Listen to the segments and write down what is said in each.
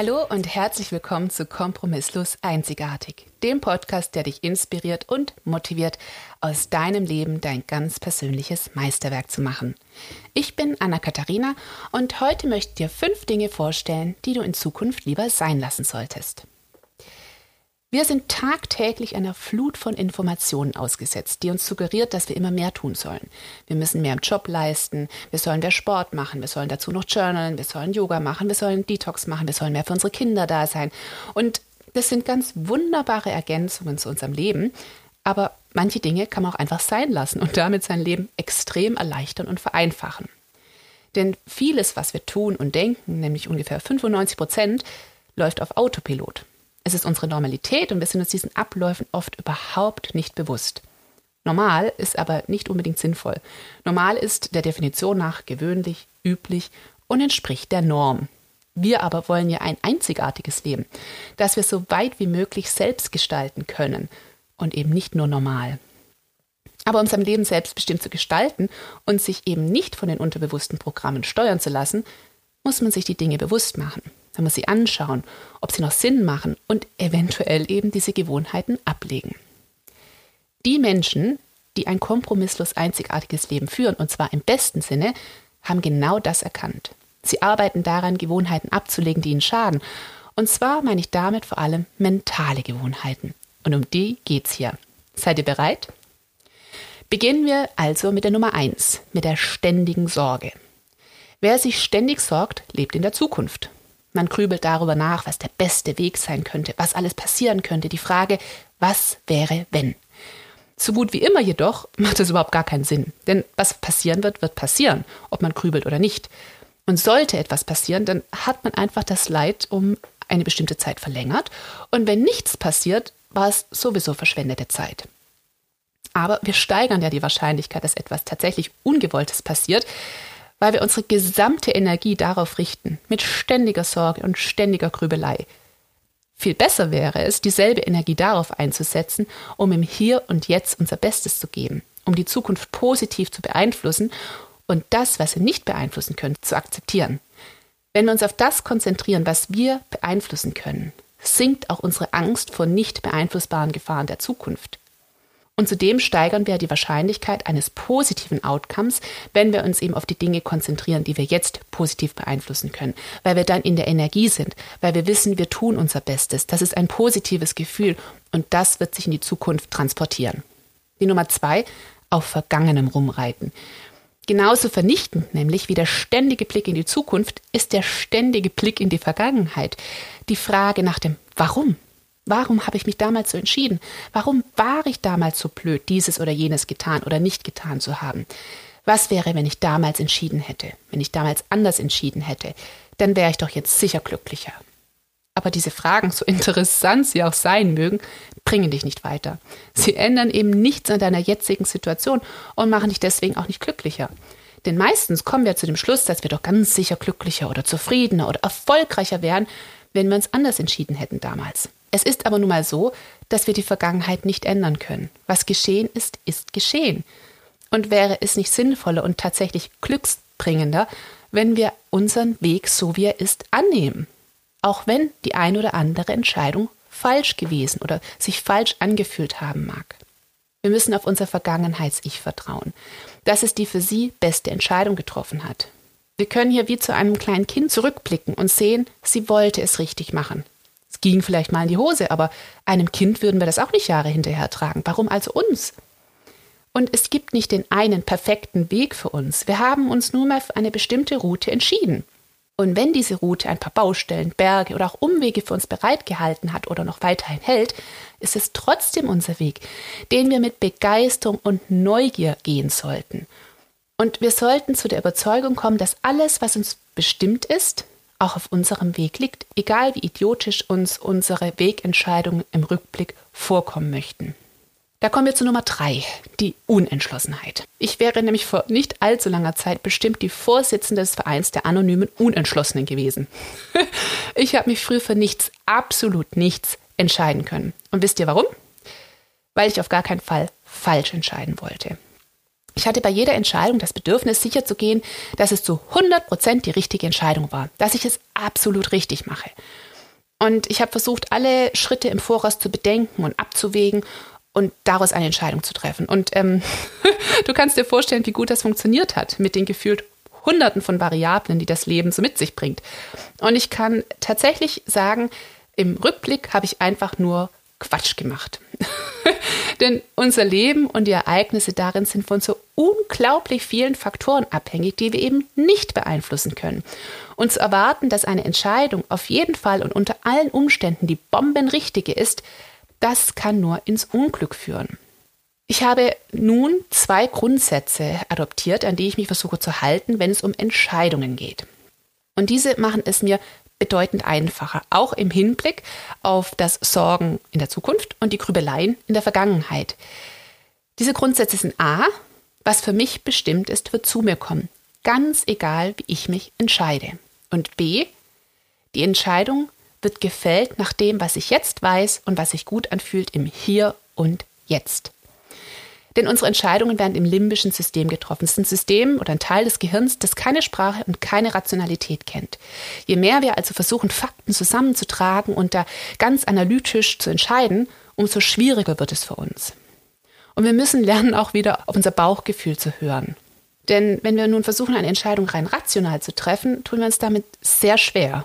Hallo und herzlich willkommen zu Kompromisslos Einzigartig, dem Podcast, der dich inspiriert und motiviert, aus deinem Leben dein ganz persönliches Meisterwerk zu machen. Ich bin Anna-Katharina und heute möchte ich dir fünf Dinge vorstellen, die du in Zukunft lieber sein lassen solltest. Wir sind tagtäglich einer Flut von Informationen ausgesetzt, die uns suggeriert, dass wir immer mehr tun sollen. Wir müssen mehr im Job leisten, wir sollen mehr Sport machen, wir sollen dazu noch journalen, wir sollen Yoga machen, wir sollen Detox machen, wir sollen mehr für unsere Kinder da sein. Und das sind ganz wunderbare Ergänzungen zu unserem Leben, aber manche Dinge kann man auch einfach sein lassen und damit sein Leben extrem erleichtern und vereinfachen. Denn vieles, was wir tun und denken, nämlich ungefähr 95 Prozent, läuft auf Autopilot. Es ist unsere Normalität und wir sind uns diesen Abläufen oft überhaupt nicht bewusst. Normal ist aber nicht unbedingt sinnvoll. Normal ist der Definition nach gewöhnlich, üblich und entspricht der Norm. Wir aber wollen ja ein einzigartiges Leben, das wir so weit wie möglich selbst gestalten können und eben nicht nur normal. Aber um sein Leben selbstbestimmt zu gestalten und sich eben nicht von den unterbewussten Programmen steuern zu lassen, muss man sich die Dinge bewusst machen. Man muss sie anschauen, ob sie noch Sinn machen und eventuell eben diese Gewohnheiten ablegen. Die Menschen, die ein kompromisslos einzigartiges Leben führen, und zwar im besten Sinne, haben genau das erkannt. Sie arbeiten daran, Gewohnheiten abzulegen, die ihnen schaden. Und zwar meine ich damit vor allem mentale Gewohnheiten. Und um die geht's hier. Seid ihr bereit? Beginnen wir also mit der Nummer eins, mit der ständigen Sorge. Wer sich ständig sorgt, lebt in der Zukunft. Man grübelt darüber nach, was der beste Weg sein könnte, was alles passieren könnte. Die Frage, was wäre, wenn? So gut wie immer jedoch macht es überhaupt gar keinen Sinn. Denn was passieren wird, wird passieren, ob man grübelt oder nicht. Und sollte etwas passieren, dann hat man einfach das Leid um eine bestimmte Zeit verlängert. Und wenn nichts passiert, war es sowieso verschwendete Zeit. Aber wir steigern ja die Wahrscheinlichkeit, dass etwas tatsächlich Ungewolltes passiert, weil wir unsere gesamte Energie darauf richten, mit ständiger Sorge und ständiger Grübelei. Viel besser wäre es, dieselbe Energie darauf einzusetzen, um im Hier und Jetzt unser Bestes zu geben, um die Zukunft positiv zu beeinflussen und das, was wir nicht beeinflussen können, zu akzeptieren. Wenn wir uns auf das konzentrieren, was wir beeinflussen können, sinkt auch unsere Angst vor nicht beeinflussbaren Gefahren der Zukunft. Und zudem steigern wir die Wahrscheinlichkeit eines positiven Outcomes, wenn wir uns eben auf die Dinge konzentrieren, die wir jetzt positiv beeinflussen können, weil wir dann in der Energie sind, weil wir wissen, wir tun unser Bestes. Das ist ein positives Gefühl und das wird sich in die Zukunft transportieren. Die Nummer zwei, auf Vergangenem rumreiten. Genauso vernichtend nämlich wie der ständige Blick in die Zukunft ist der ständige Blick in die Vergangenheit. Die Frage nach dem Warum. Warum habe ich mich damals so entschieden? Warum war ich damals so blöd, dieses oder jenes getan oder nicht getan zu haben? Was wäre, wenn ich damals entschieden hätte, wenn ich damals anders entschieden hätte? Dann wäre ich doch jetzt sicher glücklicher. Aber diese Fragen, so interessant sie auch sein mögen, bringen dich nicht weiter. Sie ändern eben nichts an deiner jetzigen Situation und machen dich deswegen auch nicht glücklicher. Denn meistens kommen wir zu dem Schluss, dass wir doch ganz sicher glücklicher oder zufriedener oder erfolgreicher wären, wenn wir uns anders entschieden hätten damals. Es ist aber nun mal so, dass wir die Vergangenheit nicht ändern können. Was geschehen ist, ist geschehen. Und wäre es nicht sinnvoller und tatsächlich glücksbringender, wenn wir unseren Weg so wie er ist annehmen? Auch wenn die ein oder andere Entscheidung falsch gewesen oder sich falsch angefühlt haben mag. Wir müssen auf unser Vergangenheits-Ich vertrauen, dass es die für sie beste Entscheidung getroffen hat. Wir können hier wie zu einem kleinen Kind zurückblicken und sehen, sie wollte es richtig machen. Ging vielleicht mal in die Hose, aber einem Kind würden wir das auch nicht Jahre hinterher tragen. Warum also uns? Und es gibt nicht den einen perfekten Weg für uns. Wir haben uns nur mal für eine bestimmte Route entschieden. Und wenn diese Route ein paar Baustellen, Berge oder auch Umwege für uns bereitgehalten hat oder noch weiterhin hält, ist es trotzdem unser Weg, den wir mit Begeisterung und Neugier gehen sollten. Und wir sollten zu der Überzeugung kommen, dass alles, was uns bestimmt ist, auch auf unserem Weg liegt, egal wie idiotisch uns unsere Wegentscheidungen im Rückblick vorkommen möchten. Da kommen wir zu Nummer drei, die Unentschlossenheit. Ich wäre nämlich vor nicht allzu langer Zeit bestimmt die Vorsitzende des Vereins der anonymen Unentschlossenen gewesen. ich habe mich früher für nichts, absolut nichts entscheiden können. Und wisst ihr warum? Weil ich auf gar keinen Fall falsch entscheiden wollte. Ich hatte bei jeder Entscheidung das Bedürfnis, sicherzugehen, dass es zu 100 Prozent die richtige Entscheidung war, dass ich es absolut richtig mache. Und ich habe versucht, alle Schritte im Voraus zu bedenken und abzuwägen und daraus eine Entscheidung zu treffen. Und ähm, du kannst dir vorstellen, wie gut das funktioniert hat mit den gefühlt Hunderten von Variablen, die das Leben so mit sich bringt. Und ich kann tatsächlich sagen, im Rückblick habe ich einfach nur Quatsch gemacht. Denn unser Leben und die Ereignisse darin sind von so unglaublich vielen Faktoren abhängig, die wir eben nicht beeinflussen können. Und zu erwarten, dass eine Entscheidung auf jeden Fall und unter allen Umständen die bombenrichtige ist, das kann nur ins Unglück führen. Ich habe nun zwei Grundsätze adoptiert, an die ich mich versuche zu halten, wenn es um Entscheidungen geht. Und diese machen es mir bedeutend einfacher, auch im Hinblick auf das Sorgen in der Zukunft und die Grübeleien in der Vergangenheit. Diese Grundsätze sind A, was für mich bestimmt ist, wird zu mir kommen, ganz egal, wie ich mich entscheide. Und B, die Entscheidung wird gefällt nach dem, was ich jetzt weiß und was sich gut anfühlt im Hier und Jetzt. Denn unsere Entscheidungen werden im limbischen System getroffen. Es ist ein System oder ein Teil des Gehirns, das keine Sprache und keine Rationalität kennt. Je mehr wir also versuchen, Fakten zusammenzutragen und da ganz analytisch zu entscheiden, umso schwieriger wird es für uns. Und wir müssen lernen, auch wieder auf unser Bauchgefühl zu hören. Denn wenn wir nun versuchen, eine Entscheidung rein rational zu treffen, tun wir uns damit sehr schwer.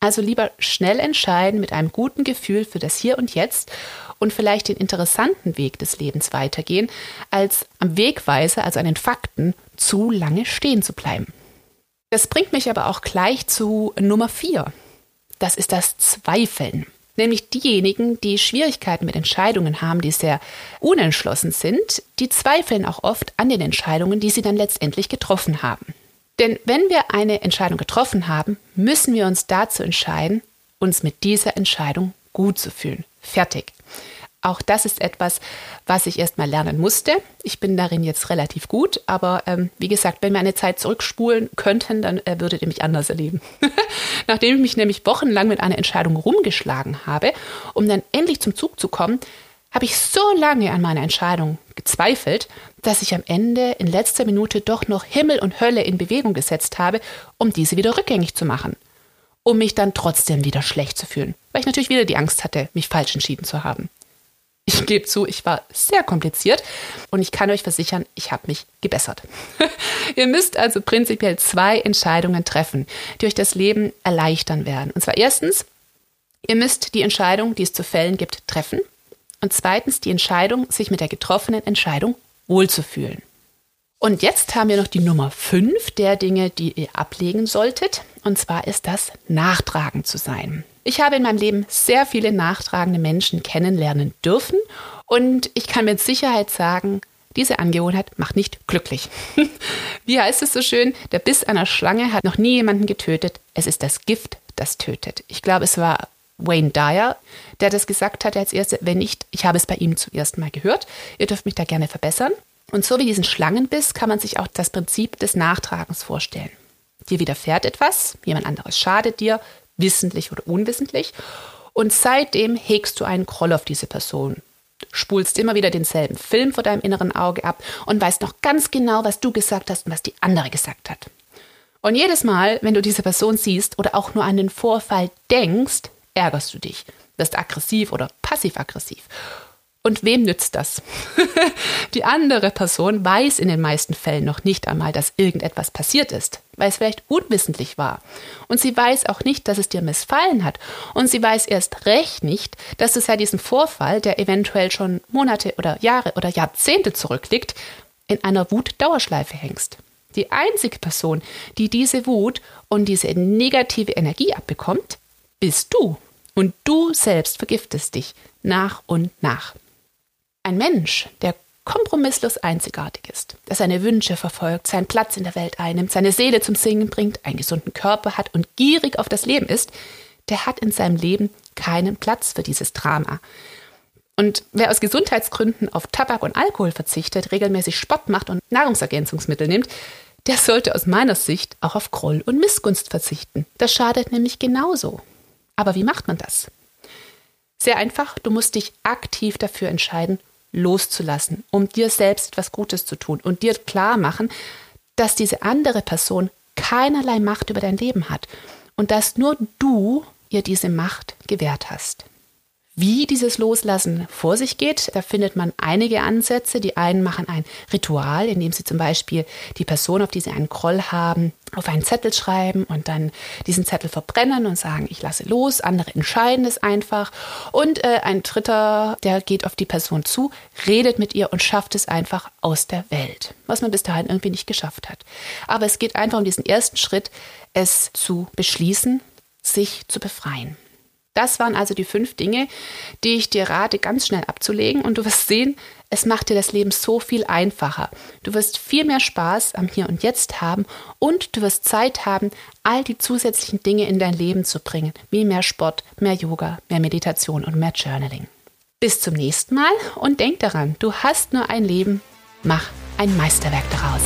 Also lieber schnell entscheiden mit einem guten Gefühl für das Hier und Jetzt und vielleicht den interessanten Weg des Lebens weitergehen, als am Wegweiser, also an den Fakten, zu lange stehen zu bleiben. Das bringt mich aber auch gleich zu Nummer vier. Das ist das Zweifeln. Nämlich diejenigen, die Schwierigkeiten mit Entscheidungen haben, die sehr unentschlossen sind, die zweifeln auch oft an den Entscheidungen, die sie dann letztendlich getroffen haben. Denn wenn wir eine Entscheidung getroffen haben, müssen wir uns dazu entscheiden, uns mit dieser Entscheidung gut zu fühlen. Fertig. Auch das ist etwas, was ich erst mal lernen musste. Ich bin darin jetzt relativ gut, aber ähm, wie gesagt, wenn wir eine Zeit zurückspulen könnten, dann äh, würdet ihr mich anders erleben. Nachdem ich mich nämlich wochenlang mit einer Entscheidung rumgeschlagen habe, um dann endlich zum Zug zu kommen, habe ich so lange an meiner Entscheidung gezweifelt, dass ich am Ende in letzter Minute doch noch Himmel und Hölle in Bewegung gesetzt habe, um diese wieder rückgängig zu machen. Um mich dann trotzdem wieder schlecht zu fühlen, weil ich natürlich wieder die Angst hatte, mich falsch entschieden zu haben. Ich gebe zu, ich war sehr kompliziert und ich kann euch versichern, ich habe mich gebessert. Ihr müsst also prinzipiell zwei Entscheidungen treffen, die euch das Leben erleichtern werden. Und zwar erstens, ihr müsst die Entscheidung, die es zu fällen gibt, treffen. Und zweitens die Entscheidung, sich mit der getroffenen Entscheidung wohlzufühlen. Und jetzt haben wir noch die Nummer 5 der Dinge, die ihr ablegen solltet. Und zwar ist das Nachtragen zu sein. Ich habe in meinem Leben sehr viele nachtragende Menschen kennenlernen dürfen und ich kann mit Sicherheit sagen, diese Angewohnheit macht nicht glücklich. Wie heißt es so schön? Der Biss einer Schlange hat noch nie jemanden getötet. Es ist das Gift, das tötet. Ich glaube, es war Wayne Dyer, der das gesagt hat als erste. Wenn nicht, ich habe es bei ihm zum ersten Mal gehört. Ihr dürft mich da gerne verbessern. Und so wie diesen Schlangenbiss kann man sich auch das Prinzip des Nachtragens vorstellen. Dir widerfährt etwas, jemand anderes schadet dir, wissentlich oder unwissentlich. Und seitdem hegst du einen Groll auf diese Person. Spulst immer wieder denselben Film vor deinem inneren Auge ab und weißt noch ganz genau, was du gesagt hast und was die andere gesagt hat. Und jedes Mal, wenn du diese Person siehst oder auch nur an den Vorfall denkst, ärgerst du dich, wirst aggressiv oder passiv-aggressiv. Und wem nützt das? die andere Person weiß in den meisten Fällen noch nicht einmal, dass irgendetwas passiert ist, weil es vielleicht unwissentlich war. Und sie weiß auch nicht, dass es dir missfallen hat. Und sie weiß erst recht nicht, dass du seit diesem Vorfall, der eventuell schon Monate oder Jahre oder Jahrzehnte zurückliegt, in einer Wut-Dauerschleife hängst. Die einzige Person, die diese Wut und diese negative Energie abbekommt, bist du. Und du selbst vergiftest dich nach und nach. Ein Mensch, der kompromisslos einzigartig ist, der seine Wünsche verfolgt, seinen Platz in der Welt einnimmt, seine Seele zum Singen bringt, einen gesunden Körper hat und gierig auf das Leben ist, der hat in seinem Leben keinen Platz für dieses Drama. Und wer aus Gesundheitsgründen auf Tabak und Alkohol verzichtet, regelmäßig Sport macht und Nahrungsergänzungsmittel nimmt, der sollte aus meiner Sicht auch auf Groll und Missgunst verzichten. Das schadet nämlich genauso. Aber wie macht man das? Sehr einfach, du musst dich aktiv dafür entscheiden, loszulassen, um dir selbst etwas Gutes zu tun und dir klar machen, dass diese andere Person keinerlei Macht über dein Leben hat und dass nur du ihr diese Macht gewährt hast. Wie dieses Loslassen vor sich geht, da findet man einige Ansätze. Die einen machen ein Ritual, indem sie zum Beispiel die Person, auf die sie einen Groll haben, auf einen Zettel schreiben und dann diesen Zettel verbrennen und sagen, ich lasse los. Andere entscheiden es einfach. Und äh, ein Dritter, der geht auf die Person zu, redet mit ihr und schafft es einfach aus der Welt, was man bis dahin irgendwie nicht geschafft hat. Aber es geht einfach um diesen ersten Schritt, es zu beschließen, sich zu befreien. Das waren also die fünf Dinge, die ich dir rate, ganz schnell abzulegen. Und du wirst sehen, es macht dir das Leben so viel einfacher. Du wirst viel mehr Spaß am Hier und Jetzt haben und du wirst Zeit haben, all die zusätzlichen Dinge in dein Leben zu bringen, wie mehr Sport, mehr Yoga, mehr Meditation und mehr Journaling. Bis zum nächsten Mal und denk daran, du hast nur ein Leben, mach ein Meisterwerk daraus.